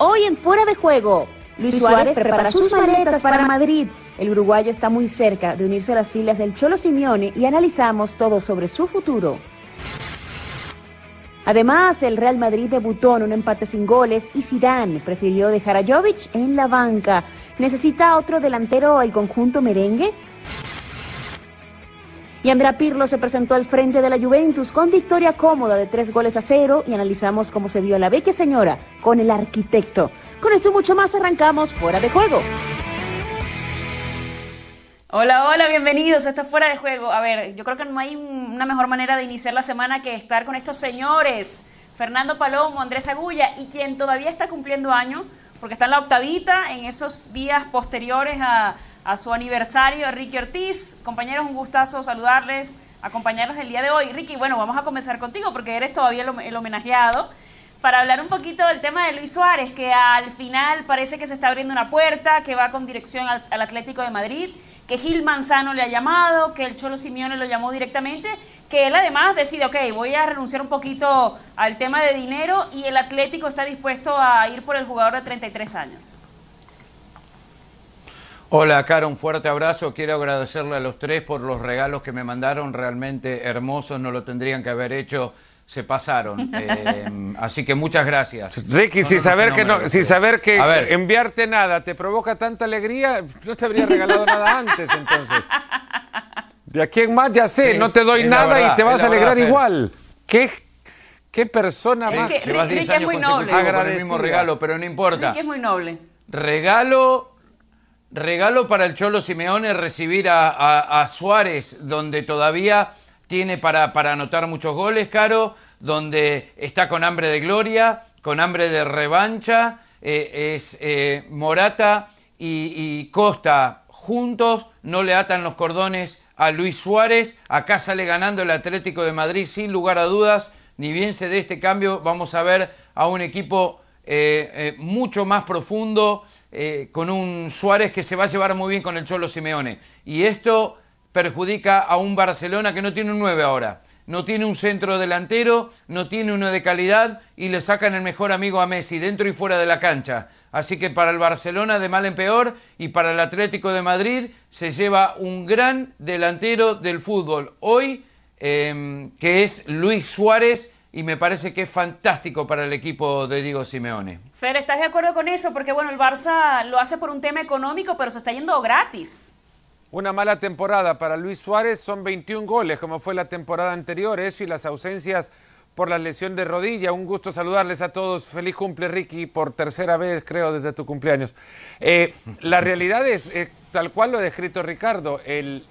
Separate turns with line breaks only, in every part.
Hoy en Fuera de Juego, Luis Suárez prepara sus maletas para Madrid. El uruguayo está muy cerca de unirse a las filas del Cholo Simeone y analizamos todo sobre su futuro. Además, el Real Madrid debutó en un empate sin goles y Zidane prefirió dejar a Jovic en la banca. ¿Necesita otro delantero el conjunto merengue? Y Andrea Pirlo se presentó al frente de la Juventus con victoria cómoda de tres goles a cero y analizamos cómo se vio la vecchia señora con el arquitecto. Con esto mucho más arrancamos fuera de juego.
Hola, hola, bienvenidos. Esto es Fuera de Juego. A ver, yo creo que no hay una mejor manera de iniciar la semana que estar con estos señores. Fernando Palomo, Andrés Agulla y quien todavía está cumpliendo año, porque está en la octavita, en esos días posteriores a, a su aniversario, Ricky Ortiz. Compañeros, un gustazo saludarles, acompañarlos el día de hoy. Ricky, bueno, vamos a comenzar contigo porque eres todavía el, homenajeado. Para hablar un poquito del tema de Luis Suárez, que al final parece que se está abriendo una puerta, que va con dirección al, Atlético de Madrid, que Gil Manzano le ha llamado, que el Cholo Simeone lo llamó directamente, que él además decide, ok, voy a renunciar un poquito al tema de dinero y el Atlético está dispuesto a ir por el jugador de 33 años.
Hola, Cara, un fuerte abrazo. Quiero agradecerle a los tres por los regalos que me mandaron, realmente hermosos, no lo tendrían que haber hecho, se pasaron. Eh, así que muchas gracias.
Ricky, sin saber, que no, sin saber que enviarte nada te provoca tanta alegría, no te habría regalado nada antes entonces. De aquí en más ya sé, no te doy nada y te vas a alegrar igual. ¿Qué, qué persona más?
Que, Ricky, es muy noble.
el mismo regalo, pero no importa.
Ricky es muy noble.
Regalo Regalo para el Cholo Simeone recibir a, Suárez, donde todavía tiene para, para, anotar muchos goles, Caro, donde está con hambre de gloria, con hambre de revancha. Eh, es eh, Morata y, Costa juntos, no le atan los cordones a Luis Suárez. Acá sale ganando el Atlético de Madrid sin lugar a dudas. Ni bien se dé este cambio, vamos a ver a un equipo eh, mucho más profundo, eh, con un Suárez que se va a llevar muy bien con el Cholo Simeone. Y esto perjudica a un Barcelona que no tiene un 9 ahora. No tiene un centro delantero, no tiene uno de calidad y le sacan el mejor amigo a Messi dentro y fuera de la cancha. Así que para el Barcelona de mal en peor y para el Atlético de Madrid se lleva un gran delantero del fútbol hoy, em, que es Luis Suárez, y me parece que es fantástico para el equipo de Diego Simeone.
Fer, ¿estás de acuerdo con eso? Porque bueno, el Barça lo hace por un tema económico, pero se está yendo gratis.
Una mala temporada para Luis Suárez, son 21 goles, como fue la temporada anterior, eso y las ausencias por la lesión de rodilla. Un gusto saludarles a todos. Feliz cumple, Ricky, por tercera vez, creo, desde tu cumpleaños. Eh, la realidad es, eh, tal cual lo ha descrito Ricardo, el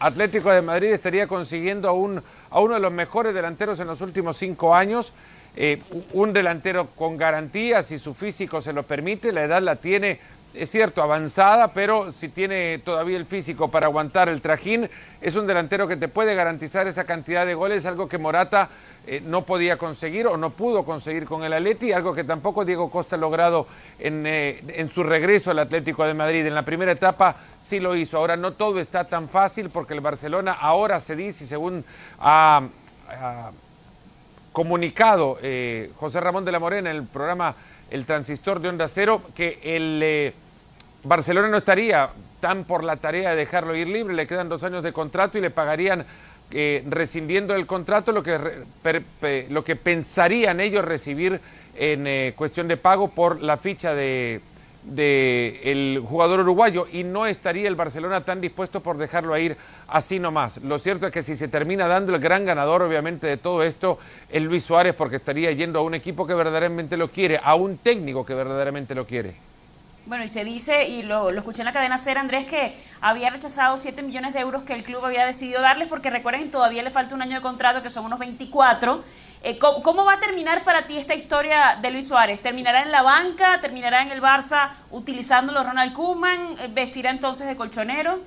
Atlético de Madrid estaría consiguiendo a, un, a uno de los mejores delanteros en los últimos cinco años. Eh, un delantero con garantías, si su físico se lo permite, la edad la tiene, es cierto, avanzada, pero si tiene todavía el físico para aguantar el trajín, es un delantero que te puede garantizar esa cantidad de goles, algo que Morata eh, no podía conseguir o no pudo conseguir con el Atleti, algo que tampoco Diego Costa ha logrado en, eh, en, su regreso al Atlético de Madrid. En la primera etapa sí lo hizo, ahora no todo está tan fácil porque el Barcelona ahora se dice, según ha, comunicado eh, José Ramón de la Morena en el programa El Transistor de Onda Cero, que el Barcelona no estaría tan por la tarea de dejarlo ir libre, le quedan dos años de contrato y le pagarían rescindiendo el contrato lo que, lo que pensarían ellos recibir en eh, cuestión de pago por la ficha de, el jugador uruguayo y no estaría el Barcelona tan dispuesto por dejarlo ir así nomás. Lo cierto es que si se termina dando el gran ganador obviamente de todo esto es Luis Suárez porque estaría yendo a un equipo que verdaderamente lo quiere, a un técnico que verdaderamente lo quiere.
Bueno, y se dice, y lo, escuché en la cadena Ser, Andrés, que había rechazado 7 millones de euros que el club había decidido darles, porque recuerden, todavía le falta un año de contrato, que son unos 24. Eh, ¿cómo, va a terminar para ti esta historia de Luis Suárez? ¿Terminará en la banca? ¿Terminará en el Barça utilizándolo Ronald Koeman? Eh, ¿Vestirá entonces de colchonero?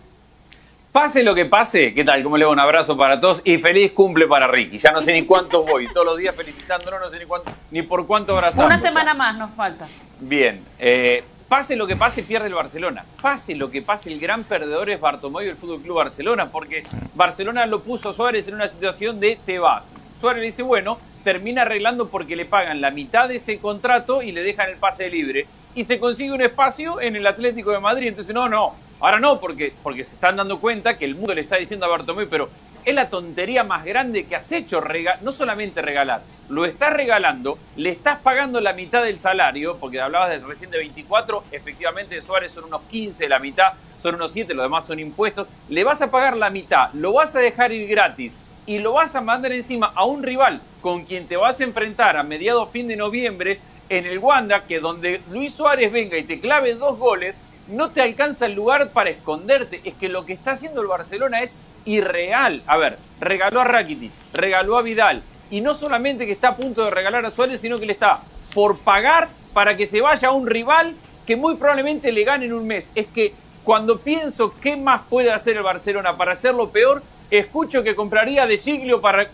Pase lo que pase, ¿qué tal? ¿Cómo le va? Un abrazo para todos y feliz cumple para Ricky. Ya no sé ni cuántos voy, todos los días felicitándolo, no sé ni, cuánto, ni por cuánto abrazamos.
Una semana más nos falta.
Bien, eh, pase lo que pase, pierde el Barcelona. Pase lo que pase, el gran perdedor es Bartomeu y el Fútbol Club Barcelona, porque Barcelona lo puso a Suárez en una situación de te vas. Suárez le dice, bueno, termina arreglando porque le pagan la mitad de ese contrato y le dejan el pase libre. Y se consigue un espacio en el Atlético de Madrid. Entonces, no, no, ahora no, porque, porque se están dando cuenta que el mundo le está diciendo a Bartomeu, pero es la tontería más grande que has hecho, no solamente regalar, lo estás regalando, le estás pagando la mitad del salario, porque hablabas de recién de 24, efectivamente de Suárez son unos 15, la mitad son unos 7, los demás son impuestos, le vas a pagar la mitad, lo vas a dejar ir gratis y lo vas a mandar encima a un rival con quien te vas a enfrentar a mediados fin de noviembre en el Wanda, que donde Luis Suárez venga y te clave dos goles, no te alcanza el lugar para esconderte. Es que lo que está haciendo el Barcelona es irreal. A ver, regaló a Rakitic, regaló a Vidal, y no solamente que está a punto de regalar a Suárez, sino que le está por pagar para que se vaya a un rival que muy probablemente le gane en un mes. Es que cuando pienso qué más puede hacer el Barcelona para hacerlo peor, escucho que compraría de Giglio para,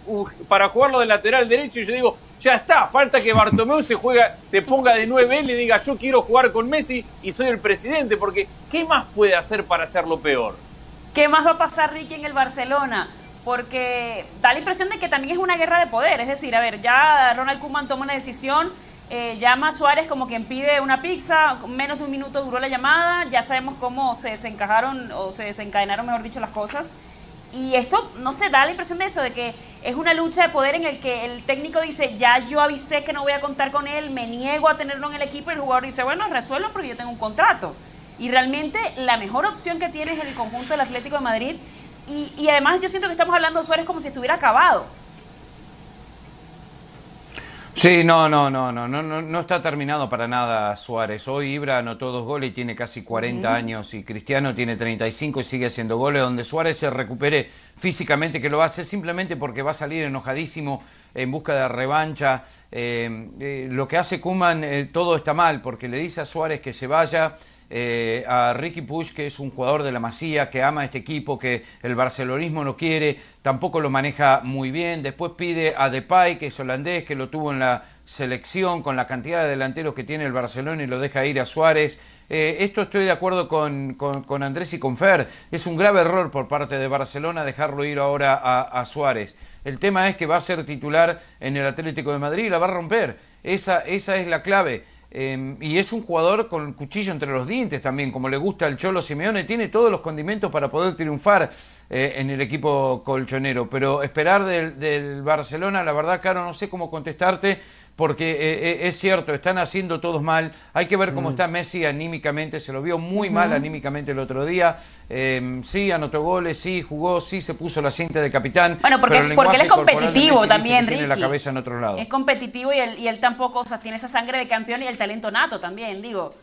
para jugarlo de lateral derecho y yo digo, ya está, falta que Bartomeu se juega, se ponga de 9 él y diga yo quiero jugar con Messi y soy el presidente, porque ¿qué más puede hacer para hacerlo peor?
¿Qué más va a pasar Ricky en el Barcelona? Porque da la impresión de que también es una guerra de poder, es decir, a ver, ya Ronald Koeman toma una decisión, eh, llama a Suárez como quien pide una pizza, menos de un minuto duró la llamada, ya sabemos cómo se desencajaron o se desencadenaron, mejor dicho, las cosas. Y esto, no se da la impresión de eso, de que es una lucha de poder en el que el técnico dice, ya yo avisé que no voy a contar con él, me niego a tenerlo en el equipo, y el jugador dice, bueno, resuelvo porque yo tengo un contrato. Y realmente la mejor opción que tiene es el conjunto del Atlético de Madrid. Y, y además yo siento que estamos hablando de Suárez como si estuviera acabado.
Sí, no, no, no, no, no, no, no está terminado para nada Suárez. Hoy Ibra anotó dos goles y tiene casi 40 años y Cristiano tiene 35 y sigue haciendo goles. Donde Suárez se recupere físicamente, que lo hace simplemente porque va a salir enojadísimo en busca de revancha. Eh, eh, lo que hace Kuman, eh, todo está mal porque le dice a Suárez que se vaya eh, a Ricky Push, que es un jugador de la Masía, que ama este equipo, que el barcelonismo no quiere, tampoco lo maneja muy bien. Después pide a Depay, que es holandés, que lo tuvo en la selección con la cantidad de delanteros que tiene el Barcelona y lo deja ir a Suárez. Eh, esto estoy de acuerdo con, con, Andrés y con Fer. Es un grave error por parte de Barcelona dejarlo ir ahora a, a Suárez. El tema es que va a ser titular en el Atlético de Madrid y la va a romper. Esa, esa es la clave. Em, y es un jugador con cuchillo entre los dientes también, como le gusta al Cholo Simeone, tiene todos los condimentos para poder triunfar eh, en el equipo colchonero. Pero esperar del, Barcelona, la verdad, Caro, no sé cómo contestarte, porque eh, eh, es cierto, están haciendo todos mal. Hay que ver cómo mm. está Messi anímicamente, se lo vio muy mal anímicamente el otro día. Em, sí, anotó goles, sí, jugó, sí, se puso la cinta de capitán.
Bueno, porque, porque él es competitivo también, Ricky.
Tiene la cabeza en otro lado.
Es competitivo y él, y él tampoco, o sea, tiene esa sangre de campeón y el talento nato también, digo.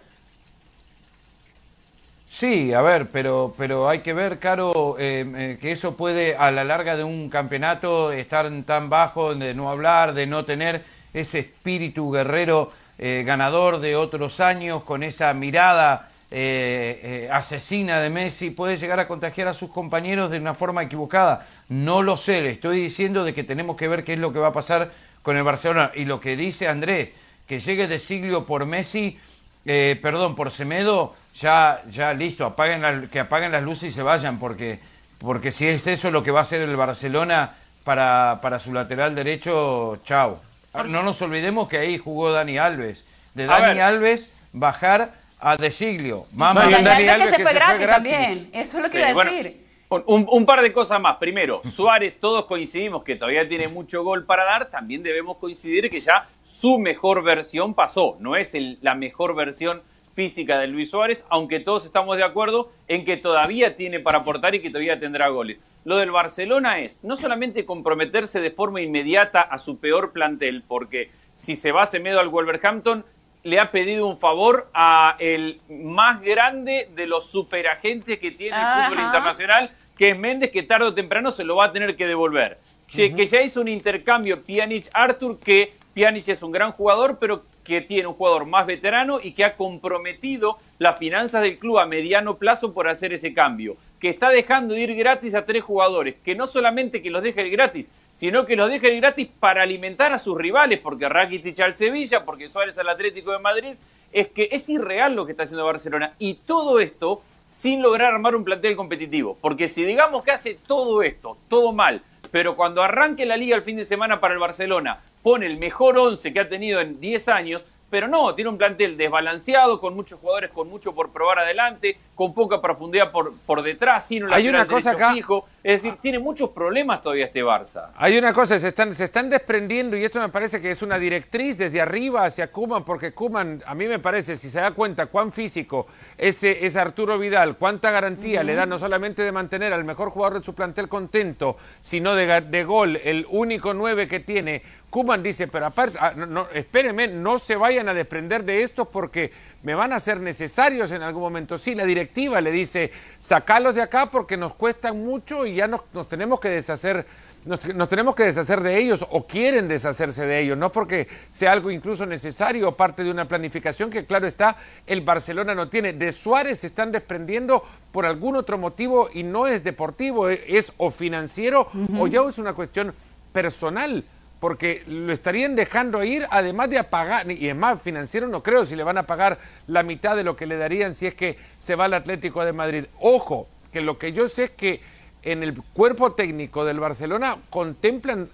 Sí, a ver, pero, pero hay que ver, Caro, em, eh, que eso puede a la larga de un campeonato estar tan bajo, de no hablar, de no tener ese espíritu guerrero eh, ganador de otros años, con esa mirada eh, eh, asesina de Messi, puede llegar a contagiar a sus compañeros de una forma equivocada. No lo sé, le estoy diciendo de que tenemos que ver qué es lo que va a pasar con el Barcelona. Y lo que dice Andrés, que llegue de siglo por Messi, perdón, por Semedo, ya, ya listo, apaguen que apaguen las luces y se vayan, porque, porque si es eso lo que va a hacer el Barcelona para, para su lateral derecho, chao. Ah, no nos olvidemos que ahí jugó Dani Alves. De Dani Alves bajar a De Siglio.
Dani, Alves que, se, fue, gratis también. Eso es lo que iba a decir.
un, par de cosas más. Primero, Suárez, todos coincidimos que todavía tiene mucho gol para dar. También debemos coincidir que ya su mejor versión pasó. No es la mejor versión física de Luis Suárez, aunque todos estamos de acuerdo en que todavía tiene para aportar y que todavía tendrá goles. Lo del Barcelona es no solamente comprometerse de forma inmediata a su peor plantel, porque si se va Semedo al Wolverhampton, le ha pedido un favor a el más grande de los superagentes que tiene el fútbol internacional, que es Méndez, que tarde o temprano se lo va a tener que devolver. Que ya hizo un intercambio Pjanic-Arthur, que Pjanic es un gran jugador, pero que tiene un jugador más veterano y que ha comprometido las finanzas del club a mediano plazo por hacer ese cambio que está dejando de ir gratis a tres jugadores, que no solamente que los deje ir gratis, sino que los deje ir gratis para alimentar a sus rivales, porque Rakitic al Sevilla, porque Suárez al Atlético de Madrid, es que es irreal lo que está haciendo Barcelona. Y todo esto sin lograr armar un plantel competitivo. Porque si digamos que hace todo esto, todo mal, pero cuando arranque la liga el fin de semana para el Barcelona, pone el mejor 11 que ha tenido en 10 años, pero no, tiene un plantel desbalanceado, con muchos jugadores con mucho por probar adelante, con poca profundidad por, por detrás, sin un
Hay una cosa acá.
fijo. Es decir, tiene muchos problemas todavía este Barça.
Hay una cosa, se están, se están desprendiendo, y esto me parece que es una directriz desde arriba hacia Kuman, porque Kuman, a mí me parece, si se da cuenta cuán físico ese es Arturo Vidal, cuánta garantía le da no solamente de mantener al mejor jugador de su plantel contento, sino de, de gol, el único nueve que tiene. Kuman dice, pero aparte, ah, no, no, espérenme, no se vayan a desprender de esto porque me van a ser necesarios en algún momento. Sí, la directiva le dice, sacalos de acá porque nos cuestan mucho y ya nos, nos tenemos que deshacer, nos, nos tenemos que deshacer de ellos o quieren deshacerse de ellos, no porque sea algo incluso necesario o parte de una planificación que claro está, el Barcelona no tiene. De Suárez se están desprendiendo por algún otro motivo y no es deportivo, es, es o financiero o ya es una cuestión personal porque lo estarían dejando ir, además de apagar, y es más, financiero no creo si le van a pagar la mitad de lo que le darían si es que se va al Atlético de Madrid. Ojo, que lo que yo sé es que en el cuerpo técnico del Barcelona contemplan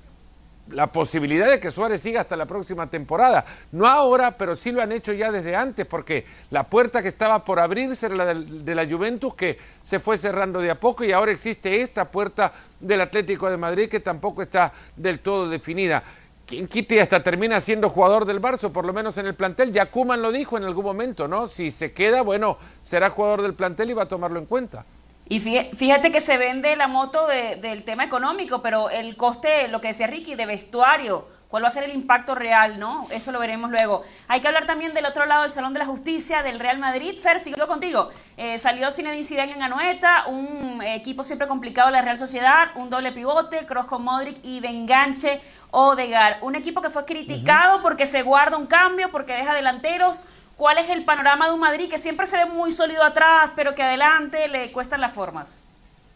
la posibilidad de que Suárez siga hasta la próxima temporada. No ahora, pero sí lo han hecho ya desde antes, porque la puerta que estaba por abrirse era la de la Juventus, que se fue cerrando de a poco, y ahora existe esta puerta del Atlético de Madrid, que tampoco está del todo definida. Quien hasta termina siendo jugador del Barça, por lo menos en el plantel. Ya Koeman lo dijo en algún momento, ¿no? Si se queda, bueno, será jugador del plantel y va a tomarlo en cuenta.
Y fí- fíjate que se vende la moto de- del tema económico, pero el coste, lo que decía Ricky, de vestuario, cuál va a ser el impacto real, ¿no? Eso lo veremos luego. Hay que hablar también del otro lado del Salón de la Justicia, del Real Madrid. Fer, sigo contigo. Eh, salió Zinedine Zidane en Anoeta, un equipo siempre complicado de la Real Sociedad, un doble pivote, cross con Modric y de enganche Odegaard. Un equipo que fue criticado porque se guarda un cambio, porque deja delanteros. ¿Cuál es el panorama de un Madrid que siempre se ve muy sólido atrás, pero que adelante le cuestan las formas?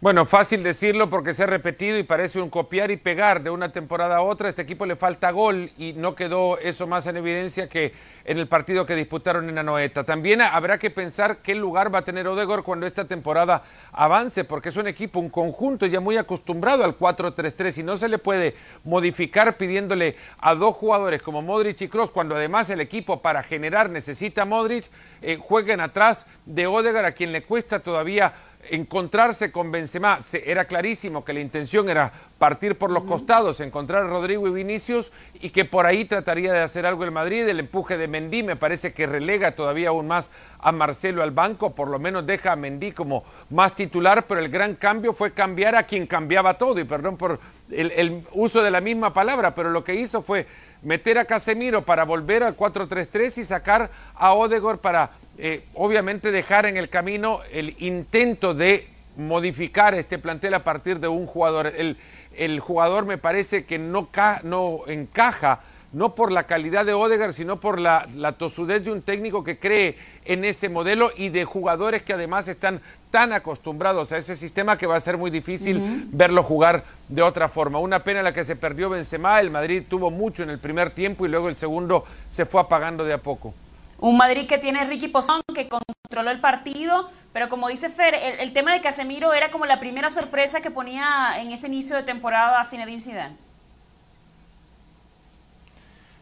Bueno, fácil decirlo porque se ha repetido y parece un copiar y pegar de una temporada a otra. A este equipo le falta gol y no quedó eso más en evidencia que en el partido que disputaron en Anoeta. También habrá que pensar qué lugar va a tener Odegaard cuando esta temporada avance, porque es un equipo, un conjunto ya muy acostumbrado al 4-3-3 y no se le puede modificar pidiéndole a dos jugadores como Modric y Kroos, cuando además el equipo para generar necesita Modric, eh, jueguen atrás de Odegaard a quien le cuesta todavía encontrarse con Benzema. Se- era clarísimo que la intención era partir por los costados, encontrar a Rodrigo y Vinicius y que por ahí trataría de hacer algo el Madrid. El empuje de Mendy me parece que relega todavía aún más a Marcelo al banco, por lo menos deja a Mendy como más titular, pero el gran cambio fue cambiar a quien cambiaba todo, y perdón por el, el uso de la misma palabra, pero lo que hizo fue meter a Casemiro para volver al 4-3-3 y sacar a Odegaard para eh, obviamente dejar en el camino el intento de modificar este plantel a partir de un jugador. El, el jugador me parece que no, ca- no encaja, no por la calidad de Odegaard, sino por la, la tosudez de un técnico que cree en ese modelo y de jugadores que además están tan acostumbrados a ese sistema que va a ser muy difícil verlo jugar de otra forma. Una pena la que se perdió Benzema, el Madrid tuvo mucho en el primer tiempo y luego el segundo se fue apagando de a poco.
Un Madrid que tiene Ricky Pozón, que controló el partido, pero como dice Fer, el, tema de Casemiro era como la primera sorpresa que ponía en ese inicio de temporada a Zinedine Zidane.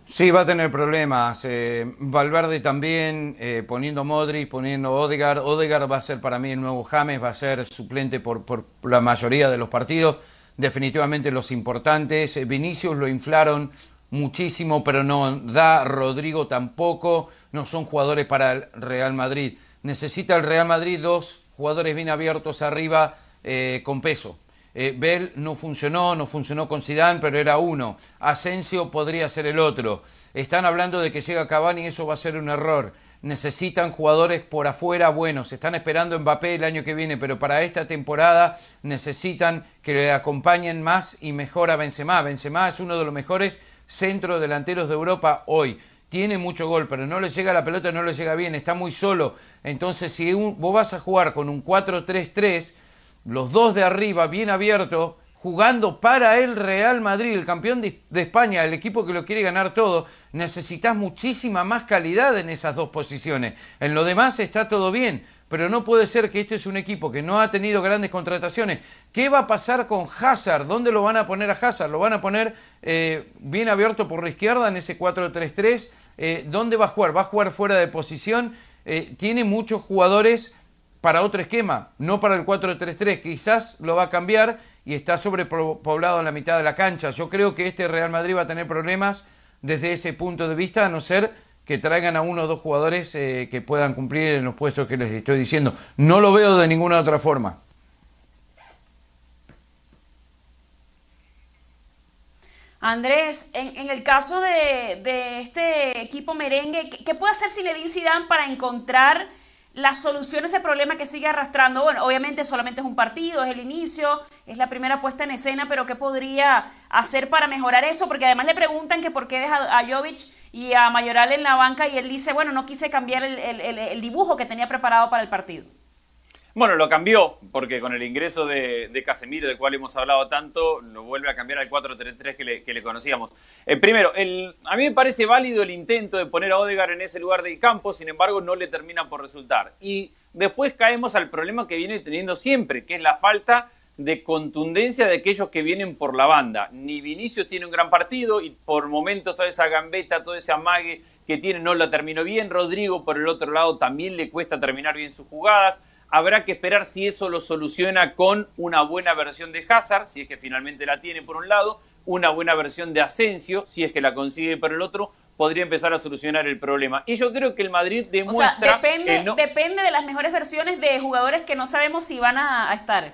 Sí, va a tener problemas. Eh, Valverde también, eh, poniendo Modric, poniendo Odegaard. Odegaard va a ser para mí el nuevo James, va a ser suplente por, por la mayoría de los partidos. Definitivamente los importantes. Eh, Vinicius lo inflaron muchísimo, pero no da. Rodrigo tampoco. No son jugadores para el Real Madrid. Necesita el Real Madrid dos jugadores bien abiertos arriba eh, con peso. Eh, Bell no funcionó, no funcionó con Zidane, pero era uno. Asensio podría ser el otro. Están hablando de que llega Cavani y eso va a ser un error. Necesitan jugadores por afuera buenos. Están esperando Mbappé el año que viene, pero para esta temporada necesitan que le acompañen más y mejor a Benzema. Benzema es uno de los mejores centrodelanteros de Europa hoy. Tiene mucho gol, pero no le llega la pelota, no le llega bien, está muy solo. Entonces, si vos vas a jugar con un 4-3-3, los dos de arriba bien abiertos, jugando para el Real Madrid, el campeón de España, el equipo que lo quiere ganar todo, necesitas muchísima más calidad en esas dos posiciones. En lo demás está todo bien, pero no puede ser que este es un equipo que no ha tenido grandes contrataciones. ¿Qué va a pasar con Hazard? ¿Dónde lo van a poner a Hazard? ¿Lo van a poner eh, bien abierto por la izquierda en ese 4-3-3? Eh, ¿Dónde va a jugar? ¿Va a jugar fuera de posición? Eh, tiene muchos jugadores para otro esquema, no para el 4-3-3. Quizás lo va a cambiar y está sobrepoblado en la mitad de la cancha. Yo creo que este Real Madrid va a tener problemas desde ese punto de vista, a no ser que traigan a uno o dos jugadores eh, que puedan cumplir en los puestos que les estoy diciendo. No lo veo de ninguna otra forma.
Andrés, en, el caso de, este equipo merengue, ¿qué, puede hacer Zinedine Zidane para encontrar la solución a ese problema que sigue arrastrando? Bueno, obviamente solamente es un partido, es el inicio, es la primera puesta en escena, pero ¿qué podría hacer para mejorar eso? Porque además le preguntan que por qué deja a Jovic y a Mayoral en la banca y él dice, bueno, no quise cambiar el dibujo que tenía preparado para el partido.
Bueno, lo cambió, porque con el ingreso de, Casemiro, del cual hemos hablado tanto, lo vuelve a cambiar al 4-3-3 que le, conocíamos. Eh, primero, a mí me parece válido el intento de poner a Odegar en ese lugar del campo, sin embargo, no le termina por resultar. Y después caemos al problema que viene teniendo siempre, que es la falta de contundencia de aquellos que vienen por la banda. Ni Vinicius tiene un gran partido y por momentos toda esa gambeta, todo ese amague que tiene no lo terminó bien. Rodrigo, por el otro lado, también le cuesta terminar bien sus jugadas. Habrá que esperar si eso lo soluciona con una buena versión de Hazard, si es que finalmente la tiene por un lado, una buena versión de Asensio, si es que la consigue por el otro, podría empezar a solucionar el problema. Y yo creo que el Madrid demuestra...
O sea, depende, depende de las mejores versiones de jugadores que no sabemos si van a, estar.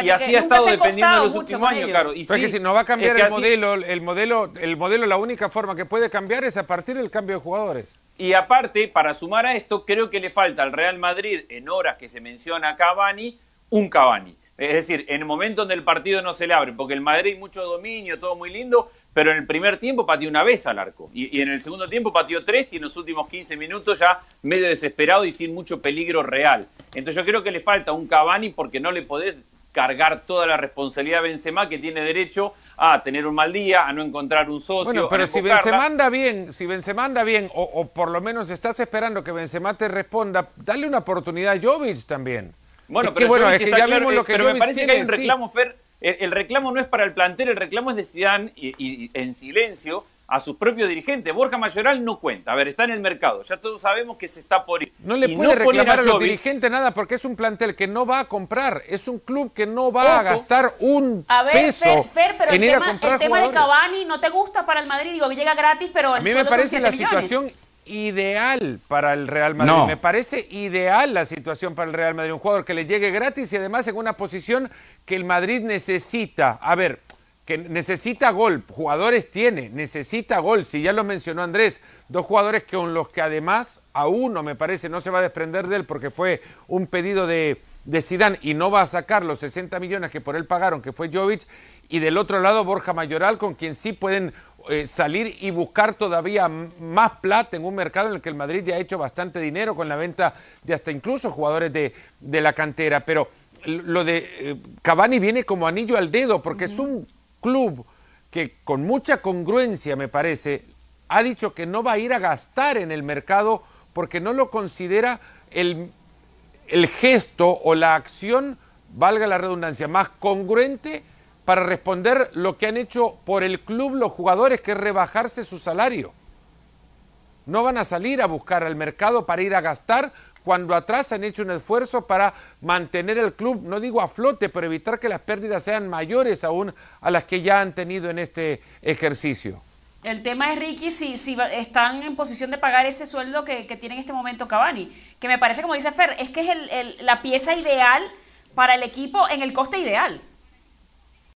y así ha estado dependiendo de los últimos años, claro.
Y Pero que si no va a cambiar el modelo, el modelo, el modelo, la única forma que puede cambiar es a partir del cambio de jugadores.
Y aparte, para sumar a esto, creo que le falta al Real Madrid, en horas que se menciona Cavani, un Cavani. Es decir, en el momento donde el partido no se le abre, porque el Madrid mucho dominio, todo muy lindo, pero en el primer tiempo pateó una vez al arco. Y, y, en el segundo tiempo pateó tres y en los últimos 15 minutos ya medio desesperado y sin mucho peligro real. Entonces yo creo que le falta un Cavani porque no le podés cargar toda la responsabilidad a Benzema que tiene derecho a tener un mal día, a no encontrar un socio.
Bueno, pero si Benzema anda bien, si Benzema anda bien, o, por lo menos estás esperando que Benzema te responda, dale una oportunidad a Jovic también.
Bueno, pero, bueno, es que ya vimos lo que pero me parece que hay un reclamo, Fer, el, reclamo no es para el plantel, el reclamo es de Zidane y en silencio a sus propios dirigentes. Borja Mayoral no cuenta. A ver, está en el mercado. Ya todos sabemos que se está por ir.
No le puede reclamar a, los dirigentes nada porque es un plantel que no va a comprar. Es un club que no va a gastar un a ver, peso
Fer, pero el tema, el tema de Cavani no te gusta para el Madrid. Digo, que llega gratis, pero
A mí me parece la situación ideal para el Real Madrid. Me parece ideal la situación para el Real Madrid. Un jugador que le llegue gratis y además en una posición que el Madrid necesita. A ver, que necesita gol, jugadores tiene, necesita gol, si ya lo mencionó Andrés, dos jugadores con los que además a uno me parece no se va a desprender de él porque fue un pedido de, de Zidane y no va a sacar los 60 millones que por él pagaron, que fue Jovic, y del otro lado Borja Mayoral, con quien sí pueden eh, salir y buscar todavía más plata en un mercado en el que el Madrid ya ha hecho bastante dinero con la venta de hasta incluso jugadores de, de la cantera, pero lo de eh, Cavani viene como anillo al dedo porque es un club que con mucha congruencia, me parece, ha dicho que no va a ir a gastar en el mercado porque no lo considera el, el gesto o la acción, valga la redundancia, más congruente para responder lo que han hecho por el club los jugadores, que es rebajarse su salario. No van a salir a buscar al mercado para ir a gastar cuando atrás han hecho un esfuerzo para mantener el club, no digo a flote, pero evitar que las pérdidas sean mayores aún a las que ya han tenido en este ejercicio.
El tema es, Ricky, si, si están en posición de pagar ese sueldo que, tiene en este momento Cavani, que me parece, como dice Fer, es que es la pieza ideal para el equipo en el coste ideal.